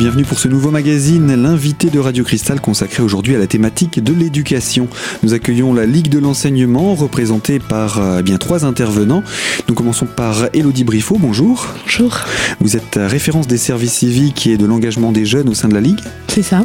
bienvenue pour ce nouveau magazine, l'invité de Radio Cristal consacré aujourd'hui à la thématique de l'éducation. Nous accueillons la Ligue de l'enseignement représentée par euh, eh bien trois intervenants. Nous commençons par Elodie Briffaut, bonjour. Bonjour. Vous êtes référence des services civiques et de l'engagement des jeunes au sein de la Ligue. C'est ça.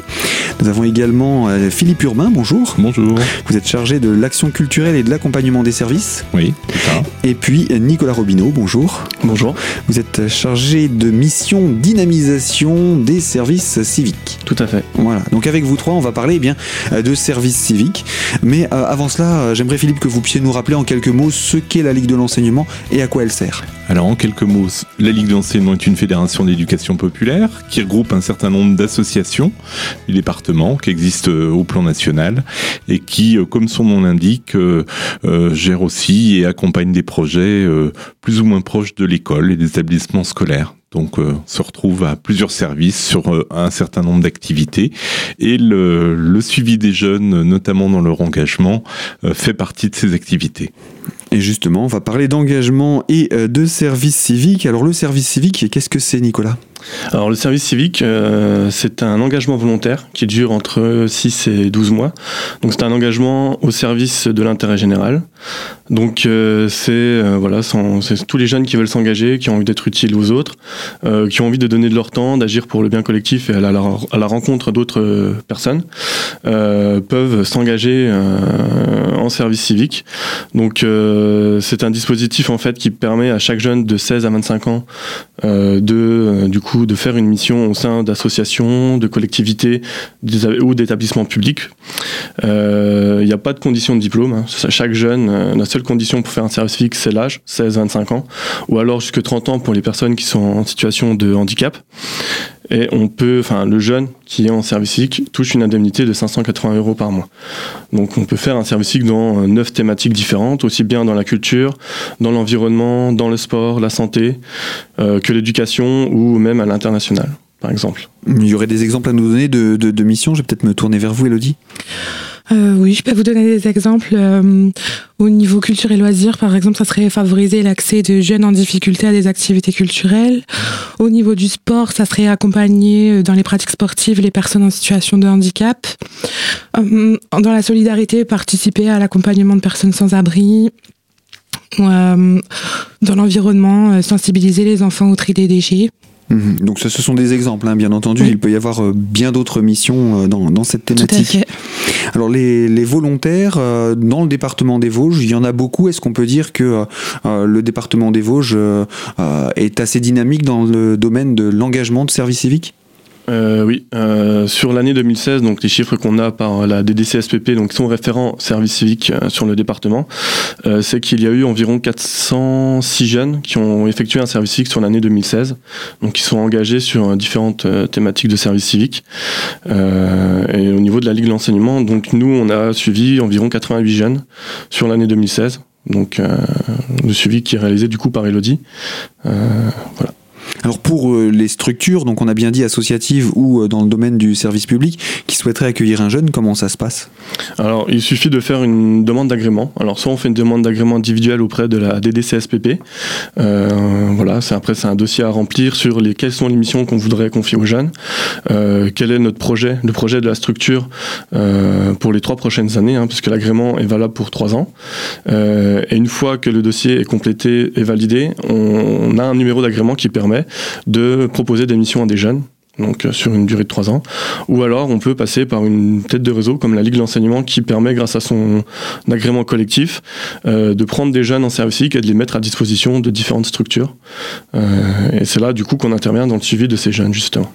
Nous avons également euh, Philippe Urbain, bonjour. Bonjour. Vous êtes chargé de l'action culturelle et de l'accompagnement des services. Oui, c'est ça. Et puis Nicolas Robineau, bonjour. Bonjour. Vous êtes chargé de mission dynamisation des services civiques. Tout à fait. Voilà. Donc avec vous trois, on va parler eh bien euh, de services civiques. Mais euh, avant cela, euh, j'aimerais Philippe que vous puissiez nous rappeler en quelques mots ce qu'est la Ligue de l'enseignement et à quoi elle sert. Alors en quelques mots, la Ligue d'enseignement est une fédération d'éducation populaire qui regroupe un certain nombre d'associations du département qui existent au plan national et qui, comme son nom l'indique, euh, euh, gère aussi et accompagne des projets euh, plus ou moins proches de l'école et des établissements scolaires. Donc, euh, se retrouve à plusieurs services sur euh, un certain nombre d'activités et le, le, suivi des jeunes, notamment dans leur engagement, euh, fait partie de ces activités. Et justement, on va parler d'engagement et de service civique. Alors, le service civique, qu'est-ce que c'est, Nicolas? Alors le service civique, euh, c'est un engagement volontaire qui dure entre 6 et 12 mois. Donc c'est un engagement au service de l'intérêt général. Donc euh, c'est euh, voilà, tous les jeunes qui veulent s'engager, qui ont envie d'être utiles aux autres, qui ont envie de donner de leur temps, d'agir pour le bien collectif et à la, à la rencontre d'autres personnes, peuvent s'engager en service civique. Donc c'est un dispositif en fait qui permet à chaque jeune de 16 à 25 ans de du coup de faire une mission au sein d'associations, de collectivités ou d'établissements publics. Il euh, n'y a pas de condition de diplôme. Hein. Chaque jeune, euh, la seule condition pour faire un service civique, c'est l'âge, 16-25 ans, ou alors jusque 30 ans pour les personnes qui sont en situation de handicap. Et on peut, enfin, le jeune qui est en service civique touche une indemnité de 580 euros par mois. Donc, on peut faire un service civique dans euh, neuf thématiques différentes, aussi bien dans la culture, dans l'environnement, dans le sport, la santé, euh, que l'éducation ou même à l'international, par exemple. Il y aurait des exemples à nous donner de, de, de missions? Je vais peut-être me tourner vers vous, Elodie. Euh, oui, je peux vous donner des exemples. Euh, au niveau culture et loisirs, par exemple, ça serait favoriser l'accès de jeunes en difficulté à des activités culturelles. Au niveau du sport, ça serait accompagner euh, dans les pratiques sportives les personnes en situation de handicap. Dans la solidarité, participer à l'accompagnement de personnes sans abri. Dans l'environnement, sensibiliser les enfants au tri des déchets. Mmh. Donc ce, ce, sont des exemples, hein, bien entendu. Oui. Il peut y avoir euh, bien d'autres missions euh, dans, dans, cette thématique. Alors les, volontaires euh, dans le département des Vosges, il y en a beaucoup. Est-ce qu'on peut dire que euh, le département des Vosges euh, est assez dynamique dans le domaine de l'engagement de service civique euh, oui, euh, sur l'année 2016, donc les chiffres qu'on a par la DDCSPP, donc qui sont référents service civique euh, sur le département, euh, c'est qu'il y a eu environ 406 jeunes qui ont effectué un service civique sur l'année 2016, donc qui sont engagés sur différentes euh, thématiques de service civique. Euh, et au niveau de la Ligue de l'enseignement, donc nous, on a suivi environ 88 jeunes sur l'année 2016. Donc le suivi qui est réalisé du coup par Elodie. voilà. Alors pour euh, les structures, donc on a bien dit associatives ou euh, dans le domaine du service public, qui souhaiteraient accueillir un jeune, comment ça se passe? Alors il suffit de faire une demande d'agrément. Alors soit on fait une demande d'agrément individuelle auprès de la DDCSPP. Euh, voilà, c'est après c'est un dossier à remplir sur les quelles sont les missions qu'on voudrait confier aux jeunes, quel est notre projet, le projet de la structure pour les trois prochaines années, hein, puisque l'agrément est valable pour trois ans. et une fois que le dossier est complété et validé, on a un numéro d'agrément qui permet de proposer des missions à des jeunes donc sur une durée de trois ans, ou alors on peut passer par une tête de réseau comme la Ligue de l'enseignement qui permet, grâce à son agrément collectif, euh, de prendre des jeunes en service et de les mettre à disposition de différentes structures. Euh, et c'est là du coup qu'on intervient dans le suivi de ces jeunes justement.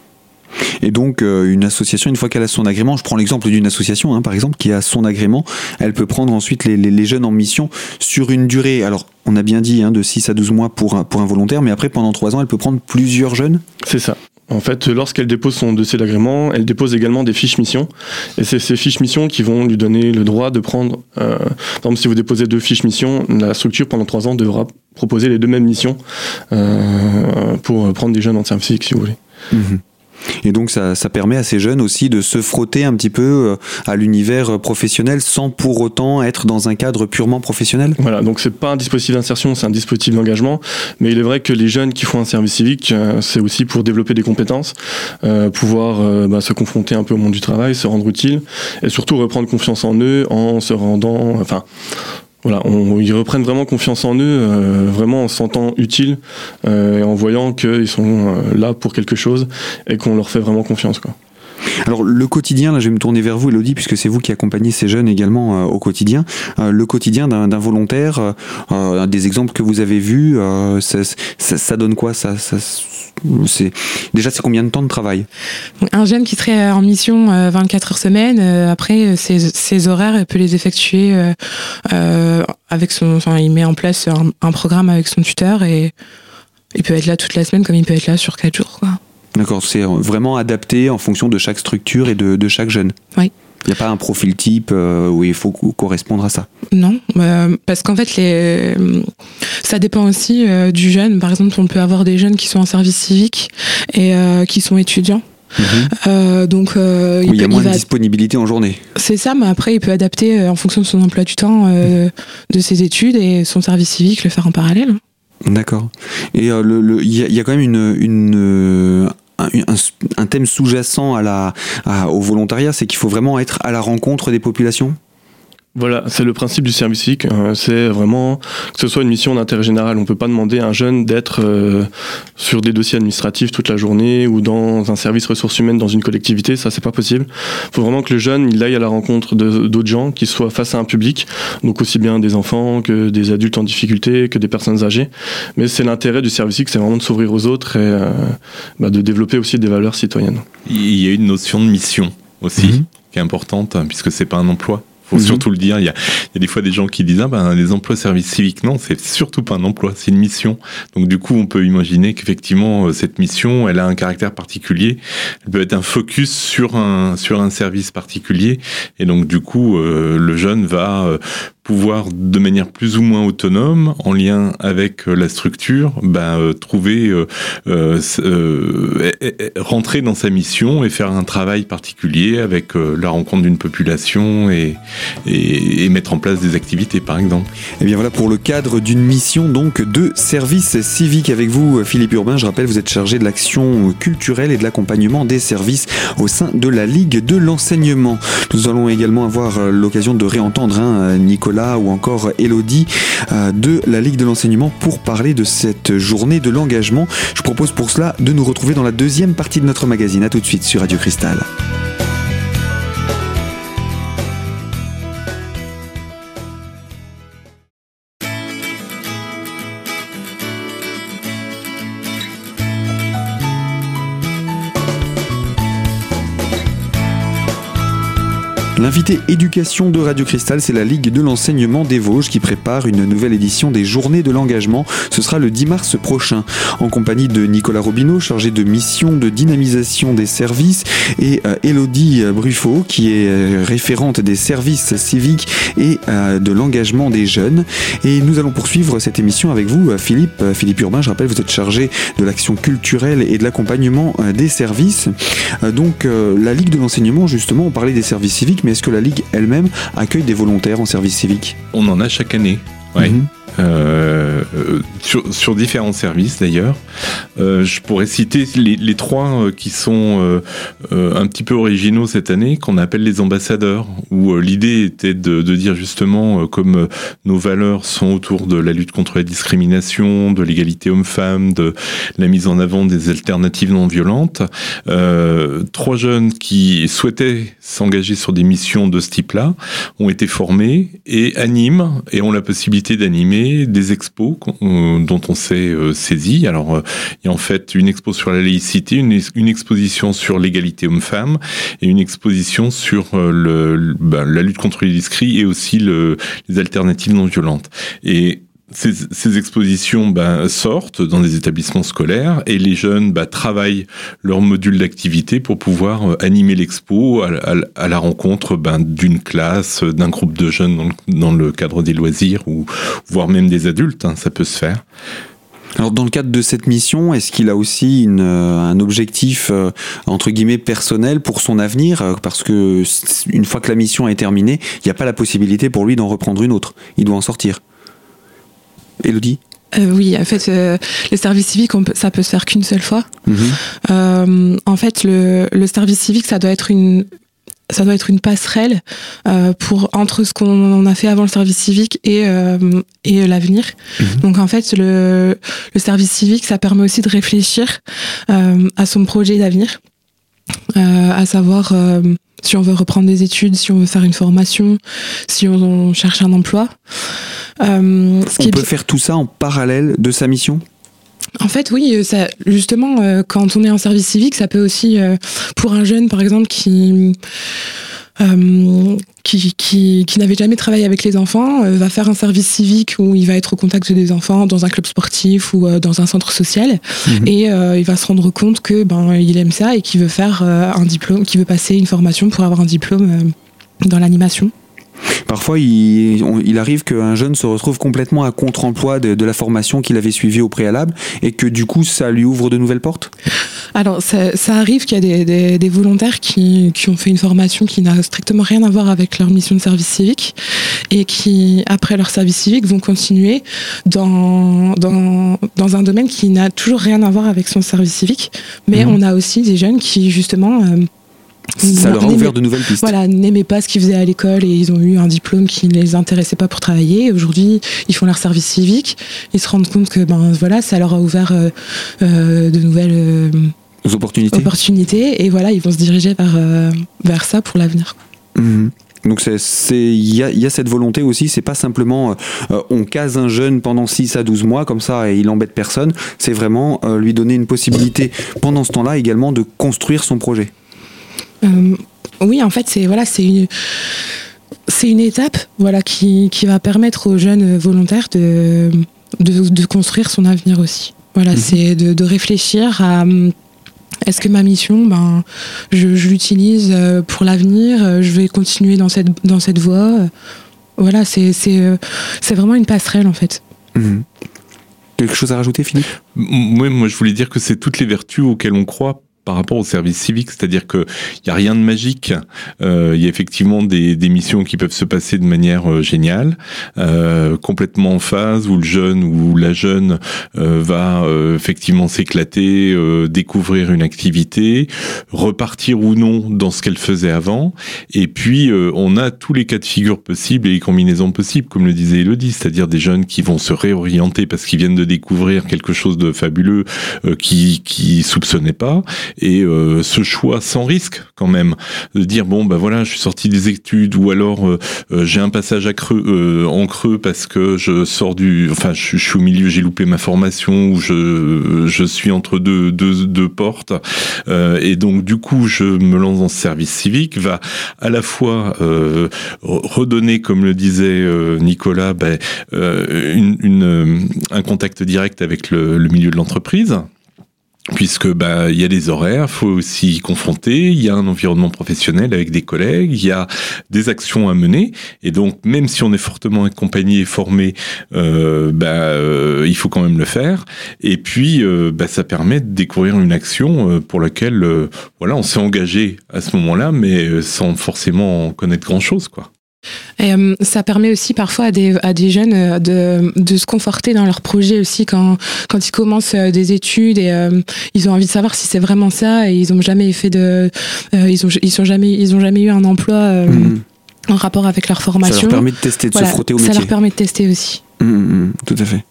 Et donc, euh, une association, une fois qu'elle a son agrément, je prends l'exemple d'une association, hein, par exemple, qui a son agrément, elle peut prendre ensuite les, les, les, jeunes en mission sur une durée, alors on a bien dit, hein, de 6 à 12 mois pour un, pour un volontaire, mais après, pendant 3 ans, elle peut prendre plusieurs jeunes C'est ça. En fait, lorsqu'elle dépose son dossier d'agrément, elle dépose également des fiches mission. Et c'est ces fiches missions qui vont lui donner le droit de prendre. Euh, par exemple, si vous déposez deux fiches mission, la structure pendant trois ans devra proposer les deux mêmes missions euh, pour prendre des jeunes en service civique, si vous voulez. Mmh. Et donc ça, ça, permet à ces jeunes aussi de se frotter un petit peu à l'univers professionnel sans pour autant être dans un cadre purement professionnel. Voilà, donc c'est pas un dispositif d'insertion, c'est un dispositif d'engagement. Mais il est vrai que les jeunes qui font un service civique, c'est aussi pour développer des compétences, pouvoir bah, se confronter un peu au monde du travail, se rendre utile et surtout reprendre confiance en eux en se rendant, enfin voilà, ils reprennent vraiment confiance en eux, euh, vraiment en se sentant utiles euh, et en voyant qu'ils sont euh, là pour quelque chose et qu'on leur fait vraiment confiance. Alors le quotidien, là je vais me tourner vers vous Elodie, puisque c'est vous qui accompagnez ces jeunes également au quotidien. le quotidien d'un volontaire, des exemples que vous avez vus, ça, donne quoi? Ça, c'est déjà c'est combien de temps de travail? Un jeune qui serait en mission 24 euh, heures semaine, euh, après ses, ses, horaires, il peut les effectuer euh, avec son, enfin, il met en place un, programme avec son tuteur et il peut être là toute la semaine comme il peut être là sur 4 jours. D'accord, c'est vraiment adapté en fonction de chaque structure et de, de chaque jeune? Oui. Il n'y a pas un profil type euh, où il faut correspondre à ça? Non, euh, parce qu'en fait, les... ça dépend aussi euh, du jeune. Par exemple, on peut avoir des jeunes qui sont en service civique et qui sont étudiants. Mhm. donc, il, y a moins de disponibilité en journée. C'est ça, mais après, il peut adapter en fonction de son emploi du temps, de ses études et son service civique, le faire en parallèle. D'accord. Et il le, y, y, a quand même une, une, un, thème sous-jacent au volontariat, c'est qu'il faut vraiment être à la rencontre des populations? Voilà, c'est le principe du service civique. Euh, c'est vraiment que ce soit une mission d'intérêt général. On ne peut pas demander à un jeune d'être euh, sur des dossiers administratifs toute la journée ou dans un service ressources humaines dans une collectivité. Ça, c'est pas possible. Il faut vraiment que le jeune il aille à la rencontre d'autres gens, qui soient face à un public, donc aussi bien des enfants que des adultes en difficulté, que des personnes âgées. Mais c'est l'intérêt du service civique, c'est vraiment de s'ouvrir aux autres et euh, bah, de développer aussi des valeurs citoyennes. Il y a une notion de mission aussi. Mhm. qui est importante hein, puisque c'est pas un emploi faut mhm. surtout le dire. Il y, a, il y, a, des fois des gens qui disent ah ben les emplois services civiques non c'est surtout pas un emploi c'est une mission. Donc du coup on peut imaginer qu'effectivement euh, cette mission elle a un caractère particulier. Elle peut être un focus sur un sur un service particulier et donc du coup euh, le jeune va euh, pouvoir de manière plus ou moins autonome, en lien avec euh, la structure, bah, euh, trouver, euh, rentrer dans sa mission et faire un travail particulier avec la rencontre d'une population et, et, mettre en place des activités, par exemple. Et eh bien voilà pour le cadre d'une mission donc de service civique avec vous, Philippe Urbain. Je rappelle, vous êtes chargé de l'action culturelle et de l'accompagnement des services au sein de la Ligue de l'enseignement. Nous allons également avoir l'occasion de réentendre hein, Nicolas ou encore Elodie euh, de la Ligue de l'enseignement pour parler de cette journée de l'engagement. Je propose pour cela de nous retrouver dans la deuxième partie de notre magazine. A tout de suite sur Radio Cristal. L'invité éducation de Radio Cristal, c'est la Ligue de l'enseignement des Vosges qui prépare une nouvelle édition des Journées de l'engagement. Ce sera le 10 mars prochain, en compagnie de Nicolas Robineau, chargé de mission de dynamisation des services, et euh, Elodie Bruffaut, qui est euh, référente des services civiques et euh, de l'engagement des jeunes. Et nous allons poursuivre cette émission avec vous, Philippe. Philippe Urbain, je rappelle, vous êtes chargé de l'action culturelle et de l'accompagnement des services. Donc, la Ligue de l'enseignement, justement, on parlait des services civiques, mais est-ce que la Ligue elle-même accueille des volontaires en service civique? On en a chaque année. Ouais. Mhm. Euh, sur, sur, différents services d'ailleurs. Euh, je pourrais citer les, les trois euh, qui sont un petit peu originaux cette année, qu'on appelle les ambassadeurs, où l'idée était de, de, dire justement comme nos valeurs sont autour de la lutte contre la discrimination, de l'égalité homme-femme, de la mise en avant des alternatives non violentes. trois jeunes qui souhaitaient s'engager sur des missions de ce type-là ont été formés et animent et ont la possibilité d'animer des expos euh, dont on s'est euh, saisi. Alors, euh, il y a en fait une expo sur la laïcité, une, exposition sur l'égalité homme-femme et une exposition sur le, ben, la lutte contre les discrits et aussi le, les alternatives non violentes. Et ces, expositions bah, sortent dans des établissements scolaires et les jeunes bah, travaillent leur module d'activité pour pouvoir euh, animer l'expo à, la rencontre bah, d'une classe, d'un groupe de jeunes dans le, cadre des loisirs ou voire même des adultes, hein, ça peut se faire. Alors dans le cadre de cette mission, est-ce qu'il a aussi une, un objectif entre guillemets personnel pour son avenir Parce que une fois que la mission est terminée, il n'y a pas la possibilité pour lui d'en reprendre une autre. Il doit en sortir. Elodie euh, oui, en fait, euh, le service civique, on peut, ça peut se faire qu'une seule fois. Mhm. Euh, en fait, le, le, service civique, ça doit être une, ça doit être une passerelle euh, pour entre ce qu'on a fait avant le service civique et euh, et l'avenir. Mhm. Donc en fait, le, le service civique, ça permet aussi de réfléchir euh, à son projet d'avenir, à savoir si on veut reprendre des études, si on veut faire une formation, si on, cherche un emploi. Euh, on peut faire tout ça en parallèle de sa mission? En fait, oui, ça, justement, euh, quand on est en service civique, ça peut aussi, euh, pour un jeune, par exemple, qui euh, qui, qui, qui n'avait jamais travaillé avec les enfants euh, va faire un service civique où il va être au contact des enfants dans un club sportif ou euh, dans un centre social mhm. et il va se rendre compte que ben il aime ça et qu'il veut faire un diplôme, qu'il veut passer une formation pour avoir un diplôme dans l'animation. Parfois, il, arrive qu'un jeune se retrouve complètement à contre-emploi de, la formation qu'il avait suivie au préalable et que du coup, ça lui ouvre de nouvelles portes? Alors, ça, arrive qu'il y a des, volontaires qui, ont fait une formation qui n'a strictement rien à voir avec leur mission de service civique et qui, après leur service civique, vont continuer dans, dans, un domaine qui n'a toujours rien à voir avec son service civique. Mais mmh. on a aussi des jeunes qui, justement, euh, ça leur a ouvert de nouvelles pistes. Voilà, n'aimaient pas ce qu'ils faisaient à l'école et ils ont eu un diplôme qui ne les intéressait pas pour travailler. Aujourd'hui, ils font leur service civique. Ils se rendent compte que ben voilà, ça leur a ouvert euh, euh, de nouvelles euh, opportunités. opportunités. Et voilà, ils vont se diriger vers vers ça pour l'avenir. Mhm. Donc c'est il y a, y a, cette volonté aussi, c'est pas simplement on case un jeune pendant 6 à 12 mois comme ça et il embête personne, c'est vraiment lui donner une possibilité pendant ce temps-là également de construire son projet. Euh, oui, en fait, c'est voilà, c'est une c'est une étape voilà qui, qui, va permettre aux jeunes volontaires de, de, de construire son avenir aussi. Voilà, mhm. c'est de, de, réfléchir à est-ce que ma mission, ben, je, je l'utilise euh, pour l'avenir, euh, je vais continuer dans cette, dans cette voie. Voilà, c'est vraiment une passerelle en fait. Mhm. Quelque chose à rajouter, Philippe? Oui, moi je voulais dire que c'est toutes les vertus auxquelles on croit par rapport au service civique, c'est-à-dire qu'il n'y a rien de magique. Euh, il y a effectivement des, des, missions qui peuvent se passer de manière euh, géniale, euh, complètement en phase, où le jeune ou la jeune euh, va euh, effectivement s'éclater, euh, découvrir une activité, repartir ou non dans ce qu'elle faisait avant. Et puis, on a tous les cas de figure possibles et les combinaisons possibles, comme le disait Elodie, c'est-à-dire des jeunes qui vont se réorienter parce qu'ils viennent de découvrir quelque chose de fabuleux qui qui soupçonnaient pas et euh, ce choix sans risque quand même de dire bon bah voilà je suis sorti des études ou alors euh, euh, j'ai un passage à creux en creux parce que je sors du enfin je, suis au milieu j'ai loupé ma formation ou je je suis entre deux deux, deux portes. Et donc du coup je me lance dans ce service civique va à la fois redonner comme le disait Nicolas ben, une, une, un contact direct avec le, le milieu de l'entreprise puisque bah il y a des horaires, faut aussi y confronter, il y a un environnement professionnel avec des collègues, il y a des actions à mener, et donc même si on est fortement accompagné et formé, euh, bah, euh, il faut quand même le faire. Et puis euh, bah, ça permet de découvrir une action euh, pour laquelle voilà on s'est engagé à ce moment-là, mais sans forcément connaître grand chose quoi. Et, euh, ça permet aussi parfois à des, à des jeunes euh, de, de, se conforter dans leur projet aussi quand, quand ils commencent euh, des études et ils ont envie de savoir si c'est vraiment ça et ils ont jamais fait de ils ont ils sont jamais ils ont jamais eu un emploi mhm. en rapport avec leur formation. Ça leur permet de tester, de se frotter au métier. Ça leur permet de tester aussi. Mhm, mhm, tout à fait.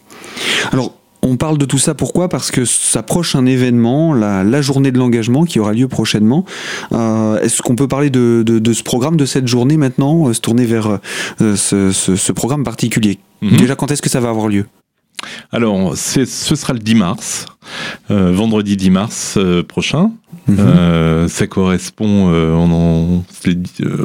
Alors on parle de tout ça pourquoi? Parce que s'approche un événement, la, journée de l'engagement qui aura lieu prochainement. Euh, est-ce qu'on peut parler de, ce programme, de cette journée maintenant, euh, se tourner vers euh, ce, programme particulier? Mhm. Déjà, quand est-ce que ça va avoir lieu? Alors, ce sera le 10 mars, vendredi 10 mars prochain. Mhm. ça correspond on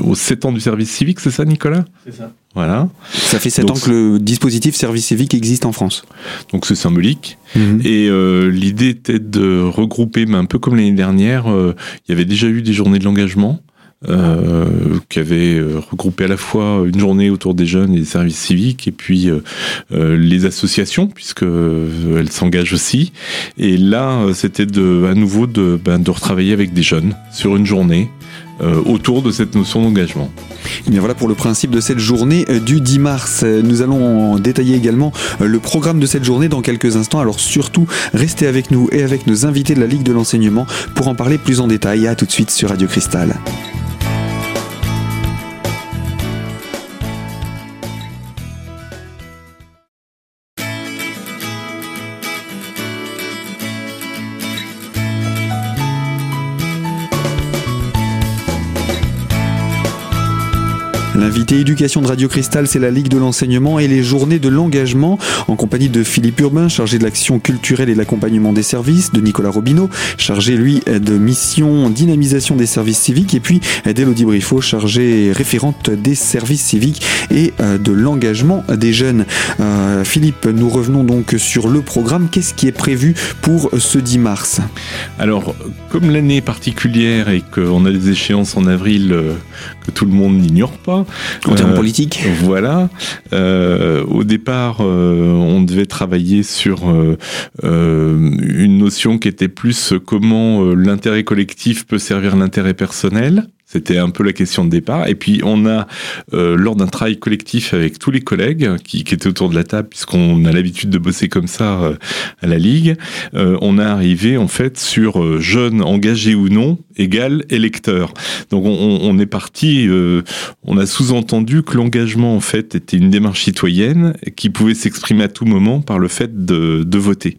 aux 7 ans du service civique, c'est ça, Nicolas? C'est ça. Voilà. Ça fait 7 ans que le dispositif service civique existe en France. Donc c'est symbolique. Mhm. Et euh, l'idée était de regrouper, mais un peu comme l'année dernière, euh, il y avait déjà eu des journées de l'engagement. Qui avait regroupé à la fois une journée autour des jeunes et des services civiques, et puis les associations, puisque elles s'engagent aussi. Et là, c'était à nouveau de, ben, de retravailler avec des jeunes sur une journée euh, autour de cette notion d'engagement. Et eh bien voilà pour le principe de cette journée euh, du 10 mars. Nous allons détailler également euh, le programme de cette journée dans quelques instants. Alors surtout, restez avec nous et avec nos invités de la Ligue de l'enseignement pour en parler plus en détail. À tout de suite sur Radio Cristal. Éducation de Radio Cristal, c'est la Ligue de l'enseignement et les journées de l'engagement en compagnie de Philippe Urbain, chargé de l'action culturelle et l'accompagnement des services, de Nicolas Robineau, chargé lui de mission dynamisation des services civiques et puis d'Elodie Briffaut, chargée référente des services civiques et euh, de l'engagement des jeunes. Euh, Philippe, nous revenons donc sur le programme. Qu'est-ce qui est prévu pour ce 10 mars? Alors, comme l'année est particulière et qu'on a des échéances en avril euh, que tout le monde n'ignore pas, en termes euh, politiques. Voilà. Euh, au départ, euh, on devait travailler sur une notion qui était plus comment l'intérêt collectif peut servir l'intérêt personnel. C'était un peu la question de départ. Et puis on a, euh, lors d'un travail collectif avec tous les collègues qui, étaient autour de la table, puisqu'on a l'habitude de bosser comme ça euh, à la Ligue, euh, on a arrivé en fait sur jeunes engagés ou non égale électeurs. Donc on, on est parti, on a sous-entendu que l'engagement en fait était une démarche citoyenne qui pouvait s'exprimer à tout moment par le fait de, de voter.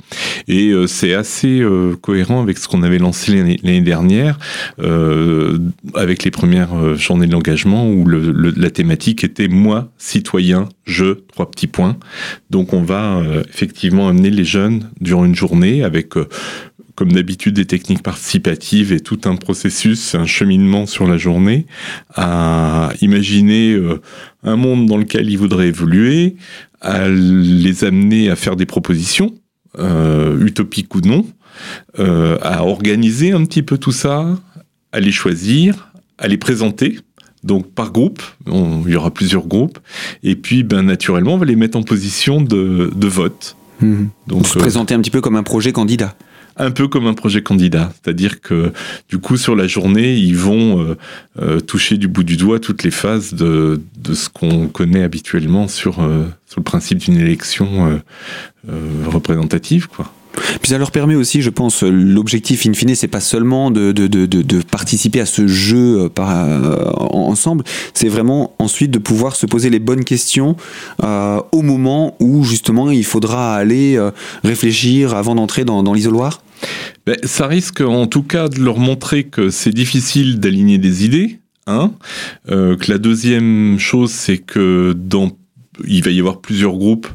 Et c'est assez cohérent avec ce qu'on avait lancé l'année dernière avec les premières euh, journées de l'engagement où la thématique était moi, citoyen, je, trois petits points. Donc on va euh, effectivement amener les jeunes durant une journée avec euh, comme d'habitude des techniques participatives et tout un processus, un cheminement sur la journée, à imaginer un monde dans lequel ils voudraient évoluer, à les amener à faire des propositions, utopiques ou non, à organiser un petit peu tout ça, à les choisir, à les présenter. Donc par groupe, il y aura plusieurs groupes, et puis ben, naturellement on va les mettre en position de, vote. Mhm. Donc se euh, présenter un petit peu comme un projet candidat un peu comme un projet candidat, c'est-à-dire que du coup sur la journée ils vont euh, euh, toucher du bout du doigt toutes les phases de, de ce qu'on connaît habituellement sur, sur le principe d'une élection représentative, quoi. Puis ça leur permet aussi, je pense, l'objectif in fine, c'est pas seulement de, participer à ce jeu euh, euh, ensemble, c'est vraiment ensuite de pouvoir se poser les bonnes questions euh, au moment où justement il faudra aller réfléchir avant d'entrer dans, dans l'isoloir ben, Ça risque en tout cas de leur montrer que c'est difficile d'aligner des idées. Hein, que la deuxième chose, c'est que dans il va y avoir plusieurs groupes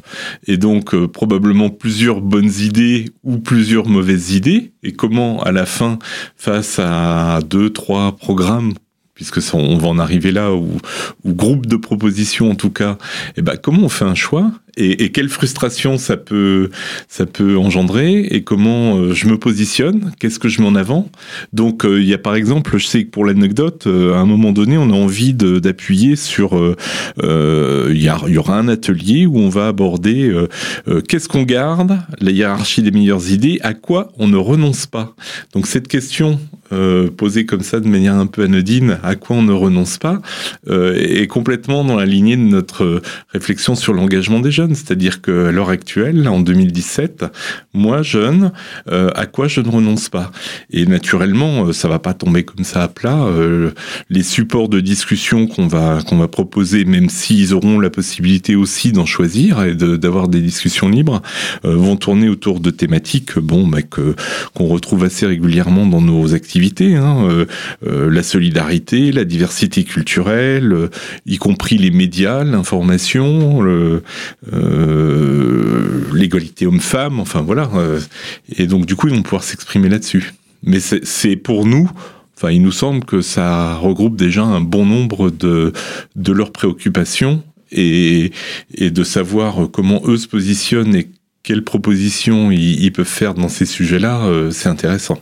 et donc euh, probablement plusieurs bonnes idées ou plusieurs mauvaises idées. Et comment à la fin, face à deux, trois programmes puisque on va en arriver là, ou, ou groupe de propositions en tout cas, et eh ben comment on fait un choix? Et, quelle frustration ça peut, ça peut engendrer et comment euh, je me positionne, qu'est-ce que je mets en avant. Donc euh, il y a par exemple, je sais que pour l'anecdote, euh, à un moment donné, on a envie d'appuyer sur, il y, aura un atelier où on va aborder qu'est-ce qu'on garde, la hiérarchie des meilleures idées, à quoi on ne renonce pas. Donc cette question posée comme ça de manière un peu anodine, à quoi on ne renonce pas, est complètement dans la lignée de notre réflexion sur l'engagement des jeunes c'est-à-dire qu'à l'heure actuelle, en 2017, moi jeune, euh, à quoi je ne renonce pas? Et naturellement, euh, ça va pas tomber comme ça à plat. Euh, les supports de discussion qu'on va proposer, même s'ils auront la possibilité aussi d'en choisir et d'avoir des discussions libres, vont tourner autour de thématiques, bon, bah, qu'on retrouve assez régulièrement dans nos activités, hein, la solidarité, la diversité culturelle, y compris les médias, l'information, l'égalité homme-femme, enfin voilà. Euh, et donc du coup, ils vont pouvoir s'exprimer là-dessus. Mais c'est pour nous, enfin, il nous semble que ça regroupe déjà un bon nombre de, de leurs préoccupations et, et de savoir comment eux se positionnent et quelles propositions ils, peuvent faire dans ces sujets-là, euh, c'est intéressant.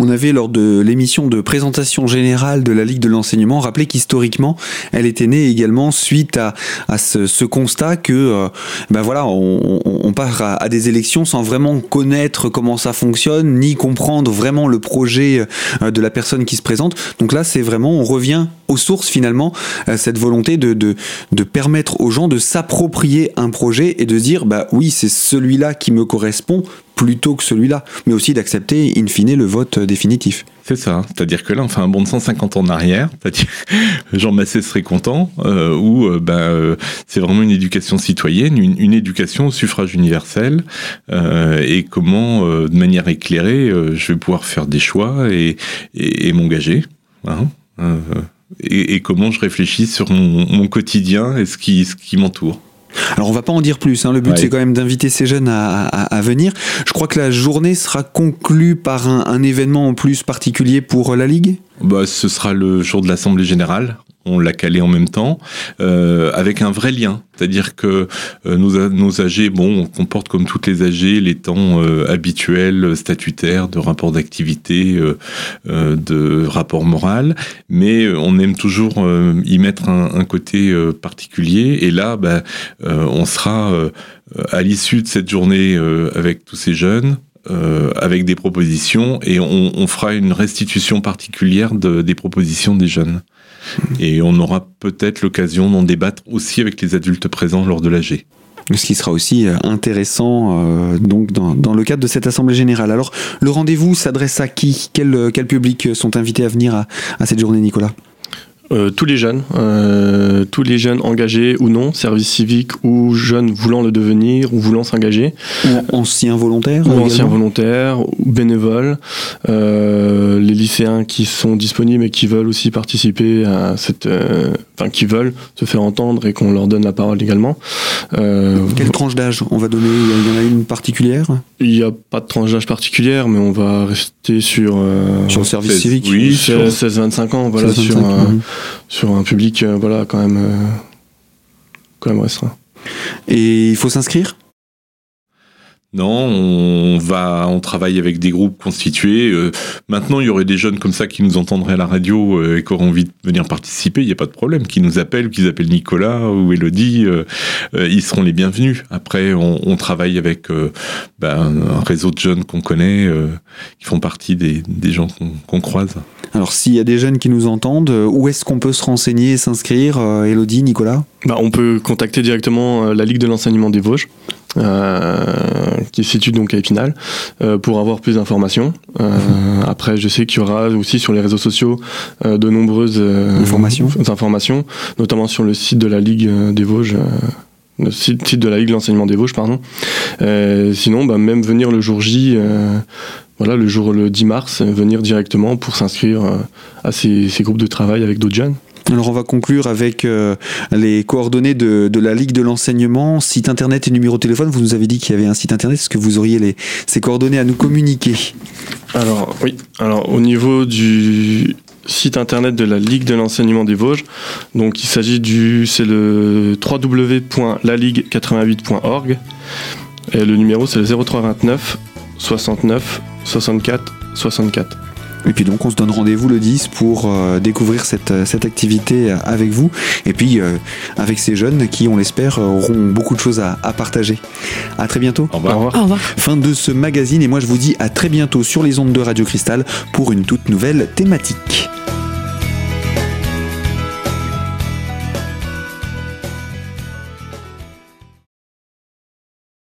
On avait lors de l'émission de présentation générale de la Ligue de l'enseignement rappelé qu'historiquement, elle était née également suite à, ce, constat que euh, ben voilà, on, part à, des élections sans vraiment connaître comment ça fonctionne, ni comprendre vraiment le projet euh, de la personne qui se présente. Donc là, c'est vraiment, on revient aux sources finalement, euh, cette volonté de, permettre aux gens de s'approprier un projet et de dire, bah oui, c'est celui-là qui me correspond, plutôt que celui-là, mais aussi d'accepter in fine le vote définitif. C'est ça, c'est-à-dire que là on fait un bond de 150 ans en arrière, Jean Massé serait content, euh, ou euh, ben, euh, c'est vraiment une éducation citoyenne, une, éducation au suffrage universel, et comment de manière éclairée je vais pouvoir faire des choix et, et, m'engager. Hein, et, comment je réfléchis sur mon, mon quotidien et ce qui, ce qui m'entoure. Alors on va pas en dire plus, hein. le but c'est quand même d'inviter ces jeunes à, venir. Je crois que la journée sera conclue par un, un événement en plus particulier pour la Ligue? Bah, Ce sera le jour de l'Assemblée Générale on l'a calé en même temps, euh, avec un vrai lien. C'est-à-dire que euh, nos, nos AG, bon, on comporte comme toutes les AG les temps euh, habituels, statutaires, de rapport d'activité, de rapport moral, mais on aime toujours y mettre un, côté particulier. Et là, bah, on sera à l'issue de cette journée avec tous ces jeunes, avec des propositions et on, fera une restitution particulière des propositions des jeunes. Et on aura peut-être l'occasion d'en débattre aussi avec les adultes présents lors de l'AG. Ce qui sera aussi euh, intéressant euh, donc dans, le cadre de cette assemblée générale. Alors le rendez-vous s'adresse à qui? Quel, quel public sont invités à venir à cette journée, Nicolas? Euh, tous les jeunes, euh, tous les jeunes engagés ou non, service civique ou jeunes voulant le devenir ou voulant s'engager. Ou anciens volontaires Ou anciens volontaires, ou bénévoles, euh, les lycéens qui sont disponibles et qui veulent aussi participer à cette... Enfin, qui veulent se faire entendre et qu'on leur donne la parole également. Quelle tranche d'âge on va donner? Il y en a une particulière? Il n'y a pas de tranche d'âge particulière, mais on va rester sur... sur le service civique. Oui, 16-25 ans, voilà, sur sur un public euh, voilà quand même euh, quand même restreint. Et il faut s'inscrire? Non, on va, on travaille avec des groupes constitués. Euh, maintenant, il y aurait des jeunes comme ça qui nous entendraient à la radio euh, et qui auraient envie de venir participer. Il n'y a pas de problème. Qui nous appellent, qu'ils appellent Nicolas ou Elodie, euh, ils seront les bienvenus. Après, on, travaille avec ben, un réseau de jeunes qu'on connaît, qui font partie des, gens qu'on croise. Alors, s'il y a des jeunes qui nous entendent, où est-ce qu'on peut se renseigner et s'inscrire, Elodie, Nicolas? Bah, On peut contacter directement la Ligue de l'enseignement des Vosges. Euh, qui se situe donc à Épinal, euh, pour avoir plus d'informations. Euh, après, je sais qu'il y aura aussi sur les réseaux sociaux de nombreuses informations. informations, notamment sur le site de la Ligue des Vosges le site de la Ligue de l'enseignement des Vosges, pardon. sinon, bah, même venir le jour J, voilà, le jour le 10 mars, venir directement pour s'inscrire à ces, ces, groupes de travail avec d'autres jeunes. Alors on va conclure avec euh, les coordonnées de, la Ligue de l'enseignement, site internet et numéro de téléphone. Vous nous avez dit qu'il y avait un site internet. Est-ce que vous auriez les, ces coordonnées à nous communiquer? Alors oui, alors au niveau du site internet de la Ligue de l'enseignement des Vosges, donc il s'agit du, c'est le www.laligue88.org et le numéro c'est le 0329 69 64 64. Et puis donc on se donne rendez-vous le 10 pour euh, découvrir cette, euh, cette activité euh, avec vous et puis avec ces jeunes qui, on l'espère, auront beaucoup de choses à, partager. À très bientôt. Au revoir. Au revoir. Fin de ce magazine et moi je vous dis à très bientôt sur les ondes de Radio Cristal pour une toute nouvelle thématique.